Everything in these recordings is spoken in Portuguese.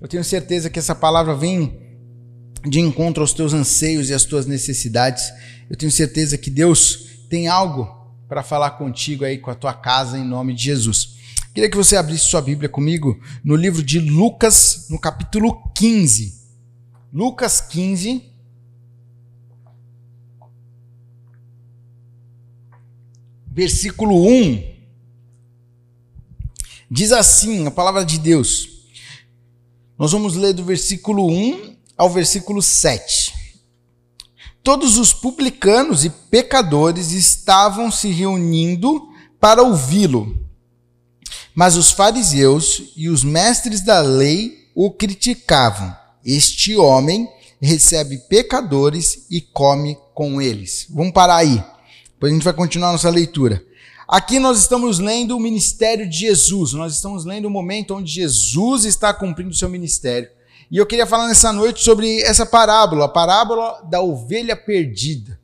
Eu tenho certeza que essa palavra vem de encontro aos teus anseios e às tuas necessidades. Eu tenho certeza que Deus tem algo para falar contigo aí com a tua casa em nome de Jesus. Queria que você abrisse sua Bíblia comigo no livro de Lucas, no capítulo 15. Lucas 15, versículo 1. Diz assim a palavra de Deus. Nós vamos ler do versículo 1 ao versículo 7. Todos os publicanos e pecadores estavam se reunindo para ouvi-lo. Mas os fariseus e os mestres da lei o criticavam. Este homem recebe pecadores e come com eles. Vamos parar aí. Depois a gente vai continuar nossa leitura. Aqui nós estamos lendo o ministério de Jesus. Nós estamos lendo o momento onde Jesus está cumprindo o seu ministério. E eu queria falar nessa noite sobre essa parábola, a parábola da ovelha perdida.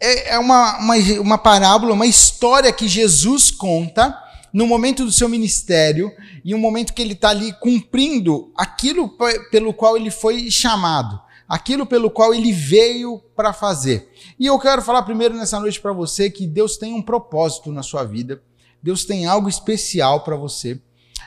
É, é uma, uma, uma parábola, uma história que Jesus conta no momento do seu ministério e um momento que ele está ali cumprindo aquilo pelo qual ele foi chamado, aquilo pelo qual ele veio para fazer. E eu quero falar primeiro nessa noite para você que Deus tem um propósito na sua vida, Deus tem algo especial para você.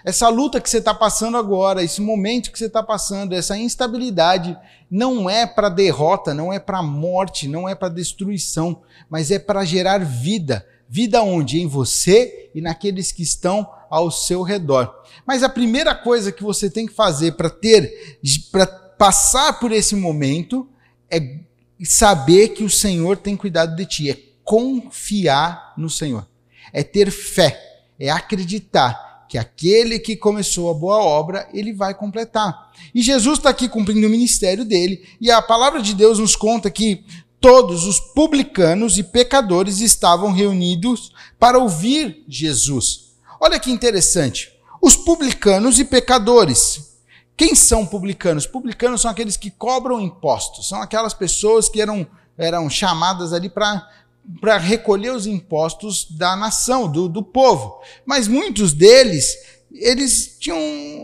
Essa luta que você está passando agora, esse momento que você está passando, essa instabilidade, não é para derrota, não é para morte, não é para destruição, mas é para gerar vida. Vida onde? Em você e naqueles que estão ao seu redor. Mas a primeira coisa que você tem que fazer para ter, para passar por esse momento, é saber que o Senhor tem cuidado de ti, é confiar no Senhor, é ter fé, é acreditar que aquele que começou a boa obra, ele vai completar. E Jesus está aqui cumprindo o ministério dele, e a palavra de Deus nos conta que todos os publicanos e pecadores estavam reunidos para ouvir Jesus. Olha que interessante. Os publicanos e pecadores. Quem são publicanos? Publicanos são aqueles que cobram impostos, são aquelas pessoas que eram, eram chamadas ali para recolher os impostos da nação, do, do povo. Mas muitos deles, eles tinham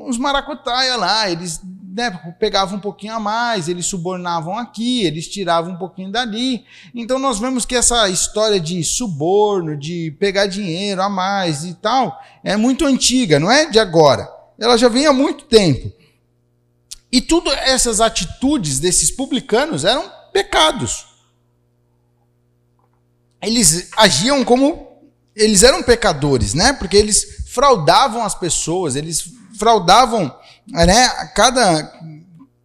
uns maracutaia lá, eles né, pegavam um pouquinho a mais, eles subornavam aqui, eles tiravam um pouquinho dali. Então nós vemos que essa história de suborno, de pegar dinheiro a mais e tal, é muito antiga, não é de agora. Ela já vem há muito tempo. E tudo essas atitudes desses publicanos eram pecados eles agiam como eles eram pecadores, né? Porque eles fraudavam as pessoas, eles fraudavam, né? Cada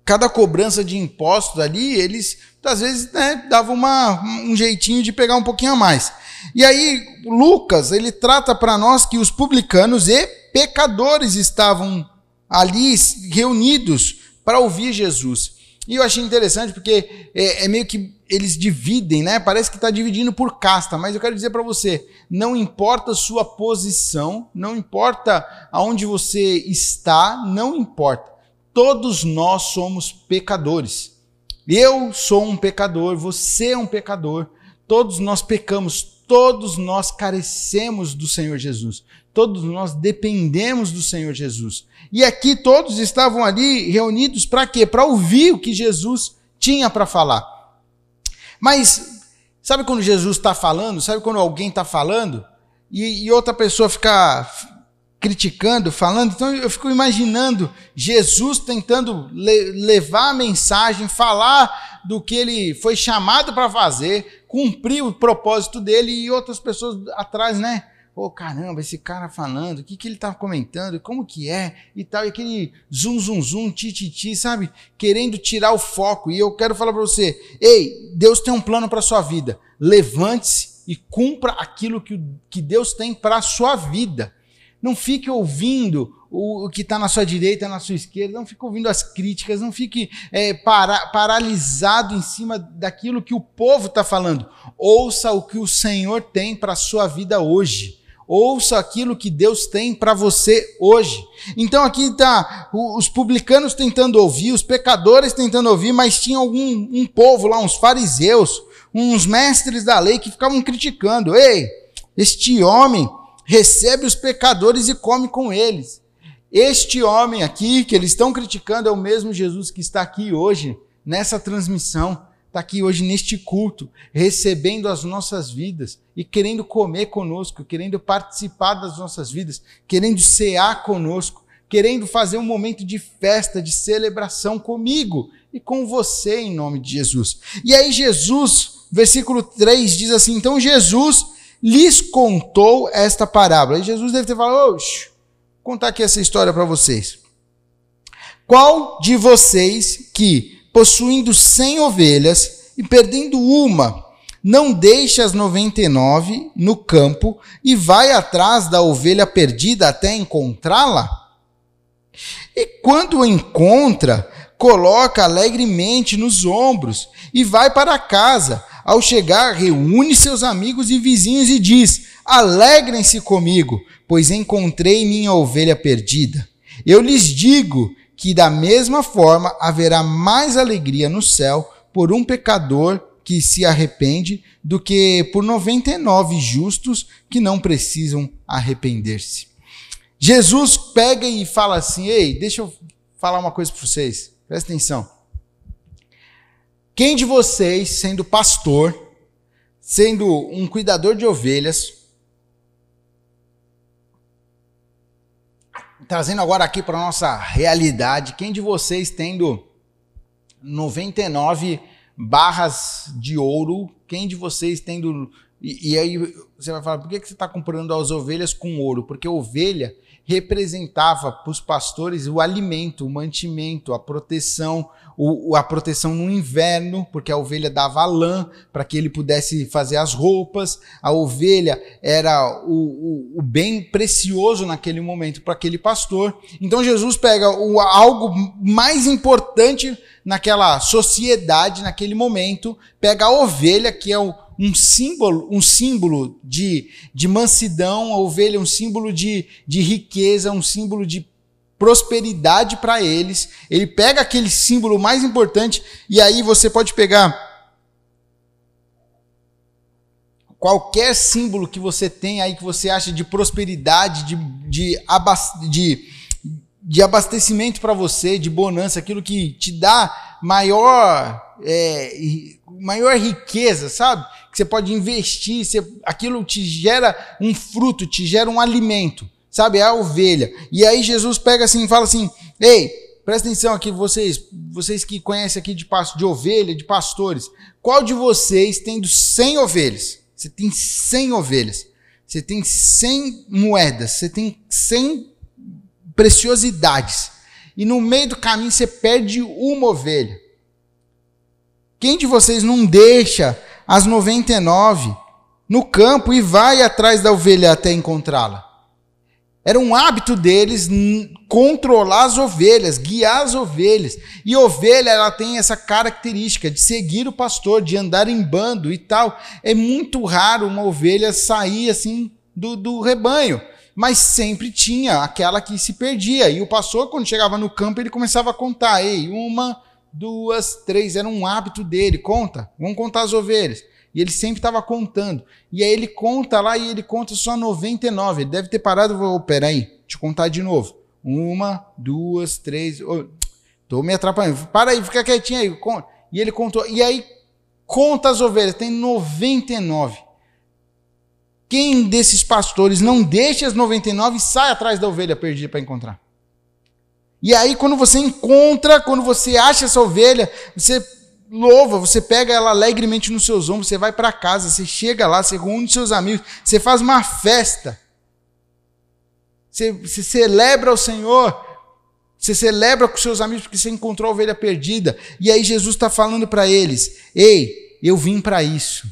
cada cobrança de impostos ali, eles às vezes né, davam uma, um jeitinho de pegar um pouquinho a mais. E aí Lucas ele trata para nós que os publicanos e pecadores estavam ali reunidos para ouvir Jesus. E eu achei interessante porque é, é meio que eles dividem, né? Parece que está dividindo por casta, mas eu quero dizer para você: não importa sua posição, não importa aonde você está, não importa. Todos nós somos pecadores. Eu sou um pecador, você é um pecador. Todos nós pecamos, todos nós carecemos do Senhor Jesus. Todos nós dependemos do Senhor Jesus. E aqui todos estavam ali reunidos para quê? Para ouvir o que Jesus tinha para falar. Mas sabe quando Jesus está falando? Sabe quando alguém está falando e, e, outra pessoa fica criticando, falando? Então eu fico imaginando Jesus tentando le levar a mensagem, falar do que ele foi chamado para fazer, cumprir o propósito dele e outras pessoas atrás, né? Pô, caramba, esse cara falando, o que, que ele tá comentando, como que é e tal, e aquele zum, zum, zum, ti, ti, ti, sabe? Querendo tirar o foco. E eu quero falar para você: ei, Deus tem um plano para sua vida. Levante-se e cumpra aquilo que, que Deus tem para sua vida. Não fique ouvindo o, o que está na sua direita, na sua esquerda, não fique ouvindo as críticas, não fique é, para, paralisado em cima daquilo que o povo está falando. Ouça o que o Senhor tem para a sua vida hoje. Ouça aquilo que Deus tem para você hoje. Então aqui está os publicanos tentando ouvir, os pecadores tentando ouvir, mas tinha algum um povo lá, uns fariseus, uns mestres da lei que ficavam criticando. Ei, este homem recebe os pecadores e come com eles. Este homem aqui, que eles estão criticando, é o mesmo Jesus que está aqui hoje, nessa transmissão, está aqui hoje neste culto, recebendo as nossas vidas e querendo comer conosco, querendo participar das nossas vidas, querendo cear conosco, querendo fazer um momento de festa, de celebração comigo e com você, em nome de Jesus. E aí, Jesus, versículo 3 diz assim: Então Jesus lhes contou esta parábola. E Jesus deve ter falado: Oxe, contar aqui essa história para vocês. Qual de vocês que, possuindo cem ovelhas e perdendo uma, não deixa as 99 no campo e vai atrás da ovelha perdida até encontrá-la? E quando encontra, coloca alegremente nos ombros e vai para casa. Ao chegar, reúne seus amigos e vizinhos e diz: Alegrem-se comigo, pois encontrei minha ovelha perdida. Eu lhes digo que da mesma forma haverá mais alegria no céu por um pecador que se arrepende do que por 99 justos que não precisam arrepender-se. Jesus pega e fala assim: Ei, deixa eu falar uma coisa para vocês, presta atenção. Quem de vocês, sendo pastor, sendo um cuidador de ovelhas, trazendo agora aqui para nossa realidade, quem de vocês tendo 99 barras de ouro, quem de vocês tendo. E, e aí você vai falar, por que, que você está comprando as ovelhas com ouro? Porque ovelha representava para os pastores o alimento, o mantimento, a proteção, o, a proteção no inverno, porque a ovelha dava lã para que ele pudesse fazer as roupas. A ovelha era o, o, o bem precioso naquele momento para aquele pastor. Então Jesus pega o, algo mais importante naquela sociedade, naquele momento, pega a ovelha, que é o um símbolo, um símbolo de, de mansidão, a ovelha um símbolo de, de riqueza, um símbolo de prosperidade para eles. Ele pega aquele símbolo mais importante e aí você pode pegar qualquer símbolo que você tem aí que você acha de prosperidade, de, de, de, de abastecimento para você, de bonança, aquilo que te dá maior, é, maior riqueza, sabe? Que você pode investir, você, aquilo te gera um fruto, te gera um alimento, sabe? É a ovelha. E aí Jesus pega assim e fala assim: Ei, presta atenção aqui, vocês, vocês que conhecem aqui de pasto de ovelha, de pastores, qual de vocês tendo 100 ovelhas? Você tem 100 ovelhas, você tem 100 moedas, você tem 100 preciosidades, e no meio do caminho você perde uma ovelha. Quem de vocês não deixa as 99 no campo e vai atrás da ovelha até encontrá-la. Era um hábito deles controlar as ovelhas, guiar as ovelhas. E ovelha, ela tem essa característica de seguir o pastor, de andar em bando e tal. É muito raro uma ovelha sair assim do, do rebanho. Mas sempre tinha aquela que se perdia. E o pastor, quando chegava no campo, ele começava a contar: ei, uma, duas, três, era um hábito dele, conta, vamos contar as ovelhas. E ele sempre estava contando. E aí ele conta lá e ele conta só 99. Ele deve ter parado, vou, peraí, deixa eu contar de novo. Uma, duas, três. Oh, tô me atrapalhando. Para aí, fica quietinho aí. E ele contou. E aí conta as ovelhas, tem 99. Quem desses pastores não deixa as 99 e sai atrás da ovelha perdida para encontrar? E aí, quando você encontra, quando você acha essa ovelha, você louva, você pega ela alegremente nos seus ombros, você vai para casa, você chega lá, você reúne seus amigos, você faz uma festa. Você, você celebra o Senhor, você celebra com seus amigos porque você encontrou a ovelha perdida. E aí Jesus está falando para eles: Ei, eu vim para isso.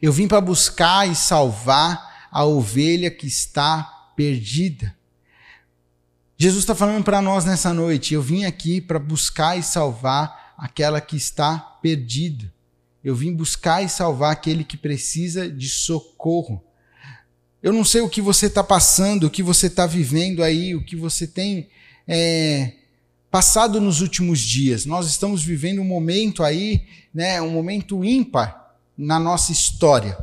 Eu vim para buscar e salvar a ovelha que está perdida. Jesus está falando para nós nessa noite: eu vim aqui para buscar e salvar aquela que está perdida. Eu vim buscar e salvar aquele que precisa de socorro. Eu não sei o que você está passando, o que você está vivendo aí, o que você tem é, passado nos últimos dias. Nós estamos vivendo um momento aí, né, um momento ímpar na nossa história.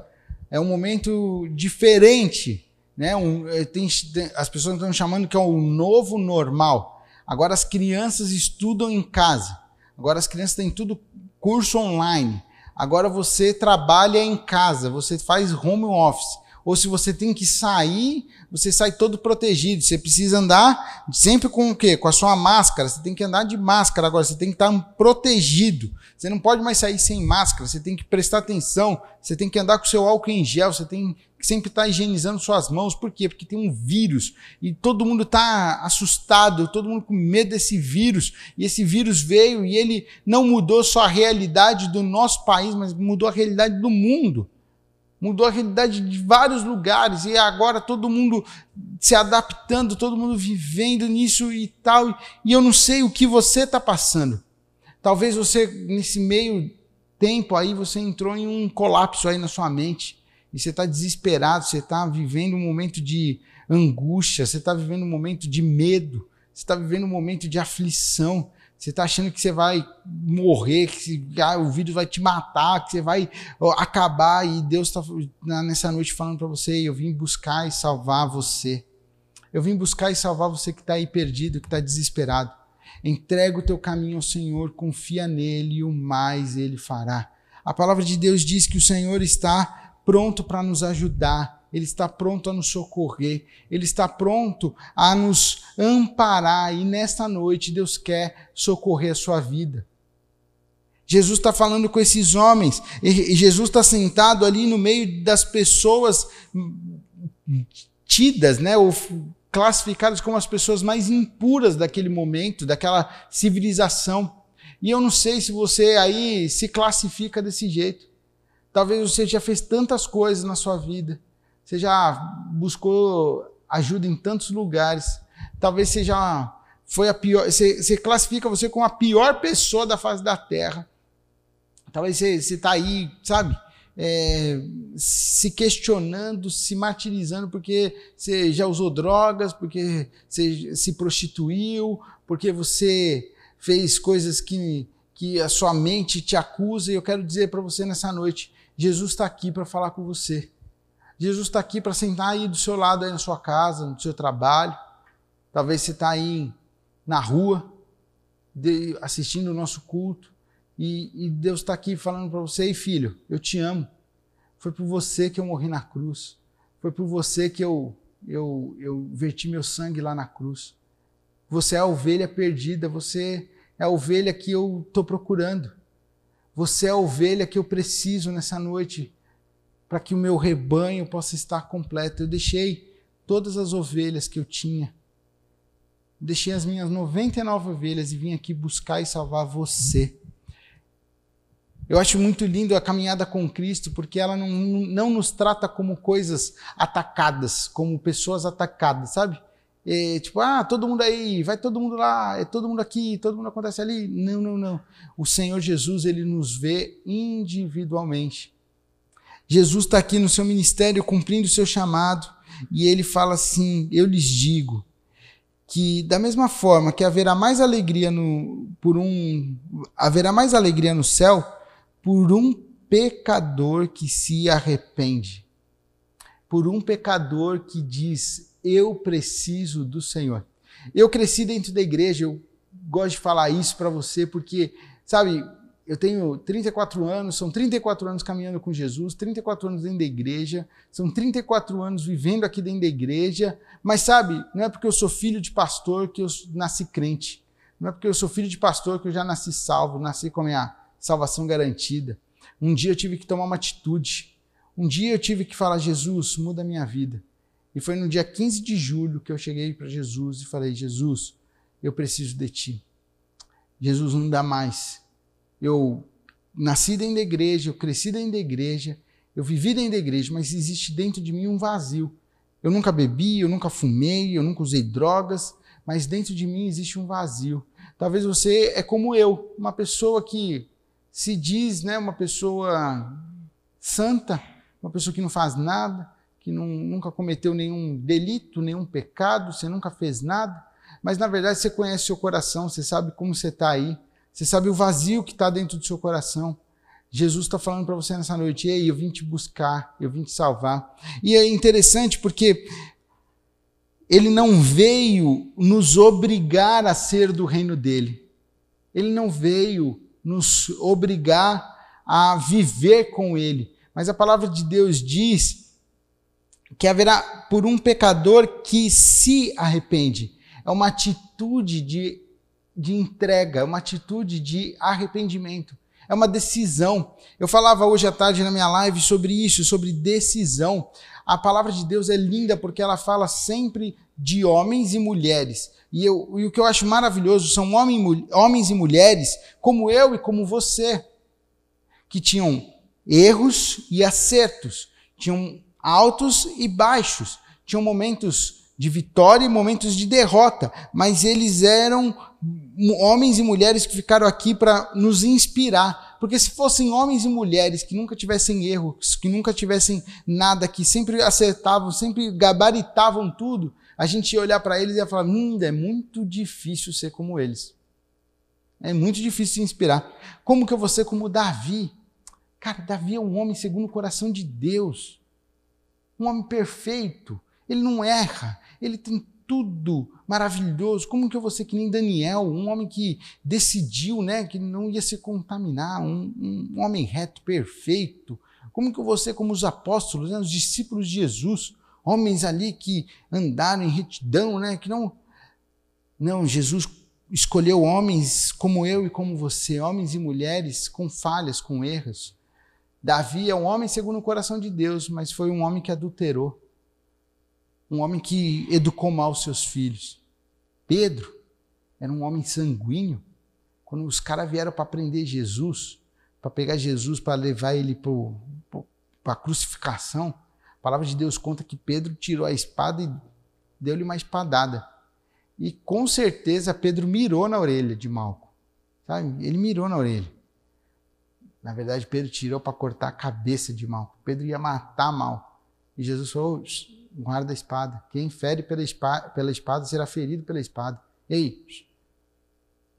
É um momento diferente né? Um, eh, tem, as pessoas estão chamando que é o novo normal. Agora as crianças estudam em casa. Agora as crianças têm tudo curso online. Agora você trabalha em casa, você faz home office. Ou se você tem que sair, você sai todo protegido. Você precisa andar sempre com o quê? Com a sua máscara. Você tem que andar de máscara agora, você tem que estar protegido. Você não pode mais sair sem máscara, você tem que prestar atenção, você tem que andar com seu álcool em gel, você tem sempre está higienizando suas mãos. Por quê? Porque tem um vírus e todo mundo está assustado, todo mundo com medo desse vírus. E esse vírus veio e ele não mudou só a realidade do nosso país, mas mudou a realidade do mundo. Mudou a realidade de vários lugares e agora todo mundo se adaptando, todo mundo vivendo nisso e tal. E eu não sei o que você está passando. Talvez você, nesse meio tempo aí, você entrou em um colapso aí na sua mente e você está desesperado, você está vivendo um momento de angústia, você está vivendo um momento de medo, você está vivendo um momento de aflição, você está achando que você vai morrer, que ah, o vírus vai te matar, que você vai acabar, e Deus está nessa noite falando para você: eu vim buscar e salvar você. Eu vim buscar e salvar você que está aí perdido, que está desesperado. Entrega o teu caminho ao Senhor, confia nele e o mais ele fará. A palavra de Deus diz que o Senhor está pronto para nos ajudar, ele está pronto a nos socorrer, ele está pronto a nos amparar, e nesta noite Deus quer socorrer a sua vida. Jesus está falando com esses homens, e Jesus está sentado ali no meio das pessoas tidas, né, ou classificadas como as pessoas mais impuras daquele momento, daquela civilização. E eu não sei se você aí se classifica desse jeito. Talvez você já fez tantas coisas na sua vida. Você já buscou ajuda em tantos lugares. Talvez você já foi a pior. Você, você classifica você como a pior pessoa da face da terra. Talvez você está aí, sabe? É, se questionando, se martirizando porque você já usou drogas, porque você se prostituiu, porque você fez coisas que, que a sua mente te acusa. E eu quero dizer para você nessa noite: Jesus está aqui para falar com você. Jesus está aqui para sentar aí do seu lado, aí na sua casa, no seu trabalho. Talvez você está aí na rua, assistindo o nosso culto, e, e Deus está aqui falando para você, Ei, filho, eu te amo. Foi por você que eu morri na cruz. Foi por você que eu, eu, eu verti meu sangue lá na cruz. Você é a ovelha perdida, você é a ovelha que eu estou procurando. Você é a ovelha que eu preciso nessa noite para que o meu rebanho possa estar completo. Eu deixei todas as ovelhas que eu tinha. Deixei as minhas 99 ovelhas e vim aqui buscar e salvar você. Eu acho muito lindo a caminhada com Cristo, porque ela não, não nos trata como coisas atacadas, como pessoas atacadas, sabe? E, tipo, ah, todo mundo aí, vai todo mundo lá, é todo mundo aqui, todo mundo acontece ali. Não, não, não. O Senhor Jesus, ele nos vê individualmente. Jesus está aqui no seu ministério cumprindo o seu chamado e ele fala assim: Eu lhes digo que da mesma forma que haverá mais alegria no por um haverá mais alegria no céu por um pecador que se arrepende, por um pecador que diz eu preciso do Senhor. Eu cresci dentro da igreja, eu gosto de falar isso para você porque, sabe, eu tenho 34 anos, são 34 anos caminhando com Jesus, 34 anos dentro da igreja, são 34 anos vivendo aqui dentro da igreja, mas sabe, não é porque eu sou filho de pastor que eu nasci crente, não é porque eu sou filho de pastor que eu já nasci salvo, nasci com a minha salvação garantida. Um dia eu tive que tomar uma atitude, um dia eu tive que falar: Jesus, muda a minha vida. E foi no dia 15 de julho que eu cheguei para Jesus e falei: Jesus, eu preciso de ti. Jesus, não dá mais. Eu nasci dentro da igreja, eu cresci dentro da igreja, eu vivi dentro da igreja, mas existe dentro de mim um vazio. Eu nunca bebi, eu nunca fumei, eu nunca usei drogas, mas dentro de mim existe um vazio. Talvez você é como eu, uma pessoa que se diz, né, uma pessoa santa, uma pessoa que não faz nada, que não, nunca cometeu nenhum delito, nenhum pecado, você nunca fez nada, mas na verdade você conhece seu coração, você sabe como você está aí, você sabe o vazio que está dentro do seu coração. Jesus está falando para você nessa noite, ei, eu vim te buscar, eu vim te salvar. E é interessante porque ele não veio nos obrigar a ser do reino dele. Ele não veio nos obrigar a viver com ele. Mas a palavra de Deus diz que haverá por um pecador que se arrepende. É uma atitude de, de entrega, é uma atitude de arrependimento. É uma decisão. Eu falava hoje à tarde na minha live sobre isso, sobre decisão. A palavra de Deus é linda porque ela fala sempre de homens e mulheres. E, eu, e o que eu acho maravilhoso são homem, homens e mulheres como eu e como você, que tinham erros e acertos, tinham altos e baixos, tinham momentos de vitória e momentos de derrota, mas eles eram homens e mulheres que ficaram aqui para nos inspirar. Porque se fossem homens e mulheres que nunca tivessem erros, que nunca tivessem nada, que sempre acertavam, sempre gabaritavam tudo, a gente ia olhar para eles e ia falar: hum, é muito difícil ser como eles. É muito difícil se inspirar. Como que eu vou ser como Davi? Cara, Davi é um homem segundo o coração de Deus. Um homem perfeito. Ele não erra. Ele tem tudo maravilhoso. Como que eu vou ser que nem Daniel, um homem que decidiu, né, que não ia se contaminar, um, um homem reto, perfeito. Como que eu vou ser como os apóstolos, né, os discípulos de Jesus, homens ali que andaram em retidão, né? Que não. Não, Jesus escolheu homens como eu e como você, homens e mulheres com falhas, com erros. Davi é um homem segundo o coração de Deus, mas foi um homem que adulterou. Um homem que educou mal seus filhos. Pedro era um homem sanguíneo. Quando os caras vieram para prender Jesus, para pegar Jesus, para levar ele para a crucificação, a palavra de Deus conta que Pedro tirou a espada e deu-lhe uma espadada. E com certeza Pedro mirou na orelha de Malco. Sabe? Ele mirou na orelha. Na verdade, Pedro tirou para cortar a cabeça de Malco. Pedro ia matar Malco. E Jesus falou: guarda a espada. Quem fere pela espada, pela espada será ferido pela espada. Ei!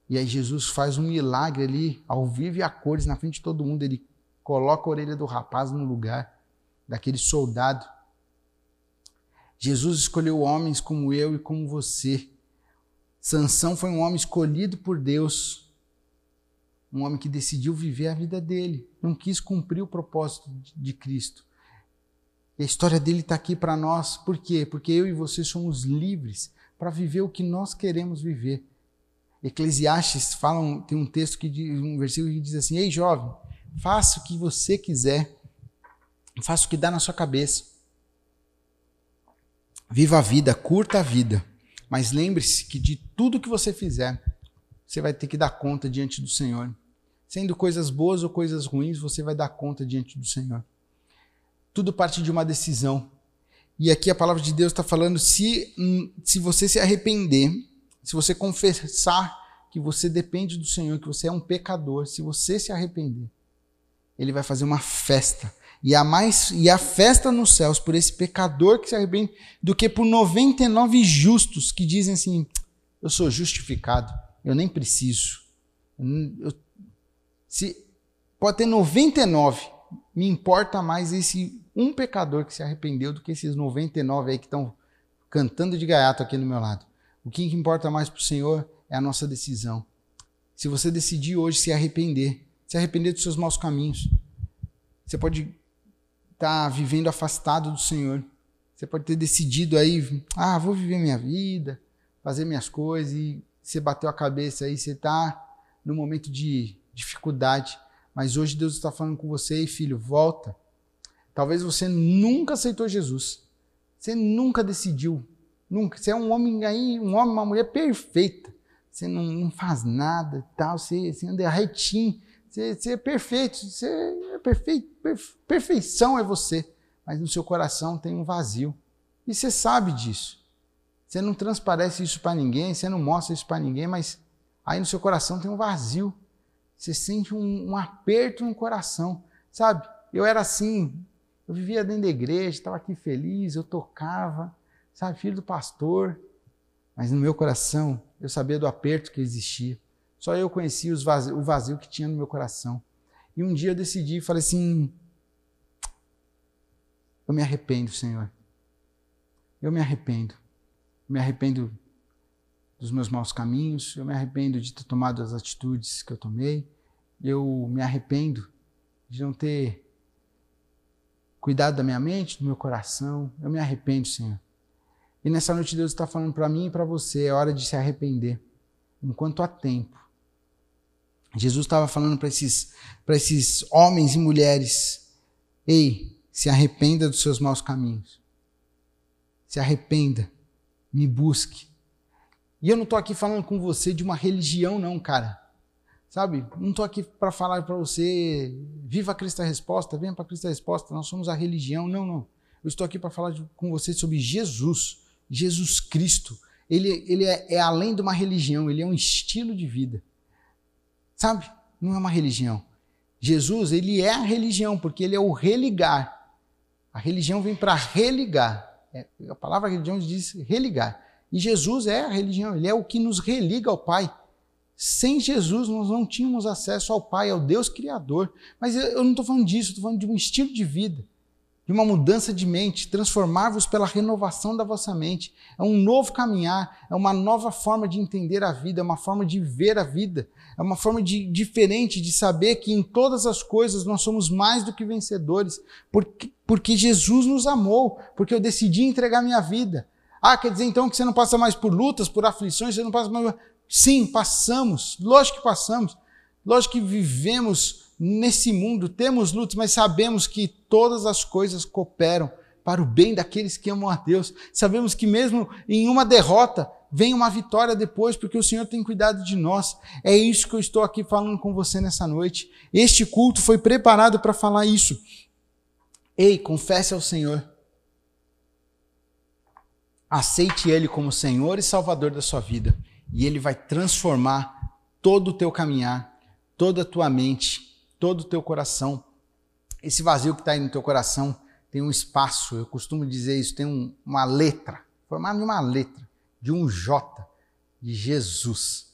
E aí Jesus faz um milagre ali, ao vivo e a cores, na frente de todo mundo. Ele coloca a orelha do rapaz no lugar daquele soldado. Jesus escolheu homens como eu e como você. Sansão foi um homem escolhido por Deus, um homem que decidiu viver a vida dele, não quis cumprir o propósito de Cristo. E a história dele está aqui para nós, por quê? Porque eu e você somos livres para viver o que nós queremos viver. Eclesiastes fala, tem um texto que um versículo que diz assim: Ei jovem, faça o que você quiser, Faça o que dá na sua cabeça. Viva a vida, curta a vida. Mas lembre-se que de tudo que você fizer, você vai ter que dar conta diante do Senhor. Sendo coisas boas ou coisas ruins, você vai dar conta diante do Senhor. Tudo parte de uma decisão. E aqui a palavra de Deus está falando: se, se você se arrepender, se você confessar que você depende do Senhor, que você é um pecador, se você se arrepender, Ele vai fazer uma festa e há mais e há festa nos céus por esse pecador que se arrepende do que por 99 justos que dizem assim: eu sou justificado, eu nem preciso. Eu, se pode ter 99, me importa mais esse um pecador que se arrependeu do que esses 99 aí que estão cantando de gaiato aqui no meu lado. O que importa mais para o Senhor é a nossa decisão. Se você decidir hoje se arrepender, se arrepender dos seus maus caminhos, você pode está vivendo afastado do Senhor. Você pode ter decidido aí, ah, vou viver minha vida, fazer minhas coisas, e você bateu a cabeça aí, você está no momento de dificuldade. Mas hoje Deus está falando com você, e filho, volta. Talvez você nunca aceitou Jesus. Você nunca decidiu. Nunca. Você é um homem aí, um homem, uma mulher perfeita. Você não, não faz nada tal, você, você anda retinho. Você, você é perfeito, você é perfeito, perfeição é você, mas no seu coração tem um vazio. E você sabe disso. Você não transparece isso para ninguém, você não mostra isso para ninguém, mas aí no seu coração tem um vazio. Você sente um, um aperto no coração, sabe? Eu era assim, eu vivia dentro da igreja, estava aqui feliz, eu tocava, sabe, filho do pastor, mas no meu coração eu sabia do aperto que existia. Só eu conhecia vazio, o vazio que tinha no meu coração. E um dia eu decidi falei assim: eu me arrependo, Senhor. Eu me arrependo. Me arrependo dos meus maus caminhos, eu me arrependo de ter tomado as atitudes que eu tomei, eu me arrependo de não ter cuidado da minha mente, do meu coração, eu me arrependo, Senhor. E nessa noite Deus está falando para mim e para você, é hora de se arrepender, enquanto há tempo. Jesus estava falando para esses, esses homens e mulheres: ei, se arrependa dos seus maus caminhos. Se arrependa, me busque, e eu não estou aqui falando com você de uma religião, não, cara. Sabe? Não estou aqui para falar para você, viva a Cristo a Resposta, venha para Cristo a Resposta, nós somos a religião. Não, não. Eu estou aqui para falar de, com você sobre Jesus, Jesus Cristo. Ele, ele é, é além de uma religião, ele é um estilo de vida. Sabe? Não é uma religião. Jesus, ele é a religião, porque ele é o religar. A religião vem para religar. É, a palavra religião diz religar. E Jesus é a religião, ele é o que nos religa ao Pai. Sem Jesus, nós não tínhamos acesso ao Pai, ao Deus Criador. Mas eu não estou falando disso, estou falando de um estilo de vida, de uma mudança de mente, transformar-vos pela renovação da vossa mente. É um novo caminhar, é uma nova forma de entender a vida, é uma forma de ver a vida, é uma forma de, diferente de saber que em todas as coisas nós somos mais do que vencedores, porque, porque Jesus nos amou, porque eu decidi entregar minha vida. Ah, quer dizer então que você não passa mais por lutas, por aflições, você não passa mais. Sim, passamos. Lógico que passamos. Lógico que vivemos nesse mundo, temos lutas, mas sabemos que todas as coisas cooperam para o bem daqueles que amam a Deus. Sabemos que mesmo em uma derrota, vem uma vitória depois, porque o Senhor tem cuidado de nós. É isso que eu estou aqui falando com você nessa noite. Este culto foi preparado para falar isso. Ei, confesse ao Senhor Aceite Ele como Senhor e Salvador da sua vida. E Ele vai transformar todo o teu caminhar, toda a tua mente, todo o teu coração. Esse vazio que está aí no teu coração tem um espaço, eu costumo dizer isso, tem um, uma letra, formada de uma letra, de um J, de Jesus.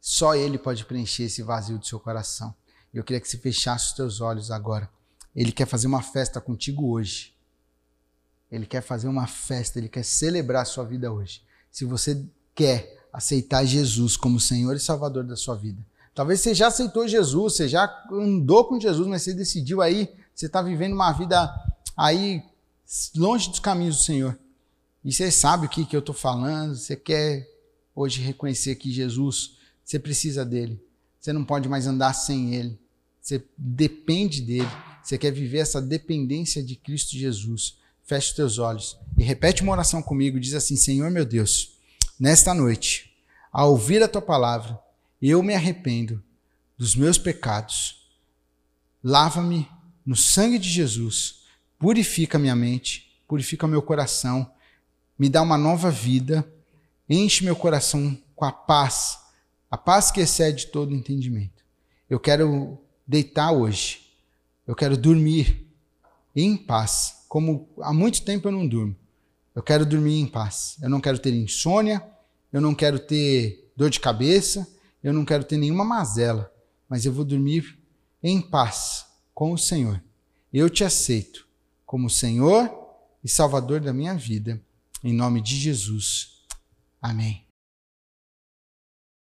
Só Ele pode preencher esse vazio do seu coração. Eu queria que você fechasse os teus olhos agora. Ele quer fazer uma festa contigo hoje. Ele quer fazer uma festa, ele quer celebrar a sua vida hoje. Se você quer aceitar Jesus como Senhor e Salvador da sua vida, talvez você já aceitou Jesus, você já andou com Jesus, mas você decidiu aí, você está vivendo uma vida aí longe dos caminhos do Senhor. E você sabe o que, que eu estou falando, você quer hoje reconhecer que Jesus, você precisa dele. Você não pode mais andar sem ele. Você depende dele. Você quer viver essa dependência de Cristo Jesus. Feche os teus olhos e repete uma oração comigo. Diz assim: Senhor meu Deus, nesta noite, ao ouvir a tua palavra, eu me arrependo dos meus pecados. Lava-me no sangue de Jesus, purifica minha mente, purifica meu coração, me dá uma nova vida, enche meu coração com a paz, a paz que excede todo entendimento. Eu quero deitar hoje, eu quero dormir em paz como há muito tempo eu não durmo. Eu quero dormir em paz. Eu não quero ter insônia, eu não quero ter dor de cabeça, eu não quero ter nenhuma mazela, mas eu vou dormir em paz com o Senhor. Eu te aceito como Senhor e Salvador da minha vida. Em nome de Jesus. Amém.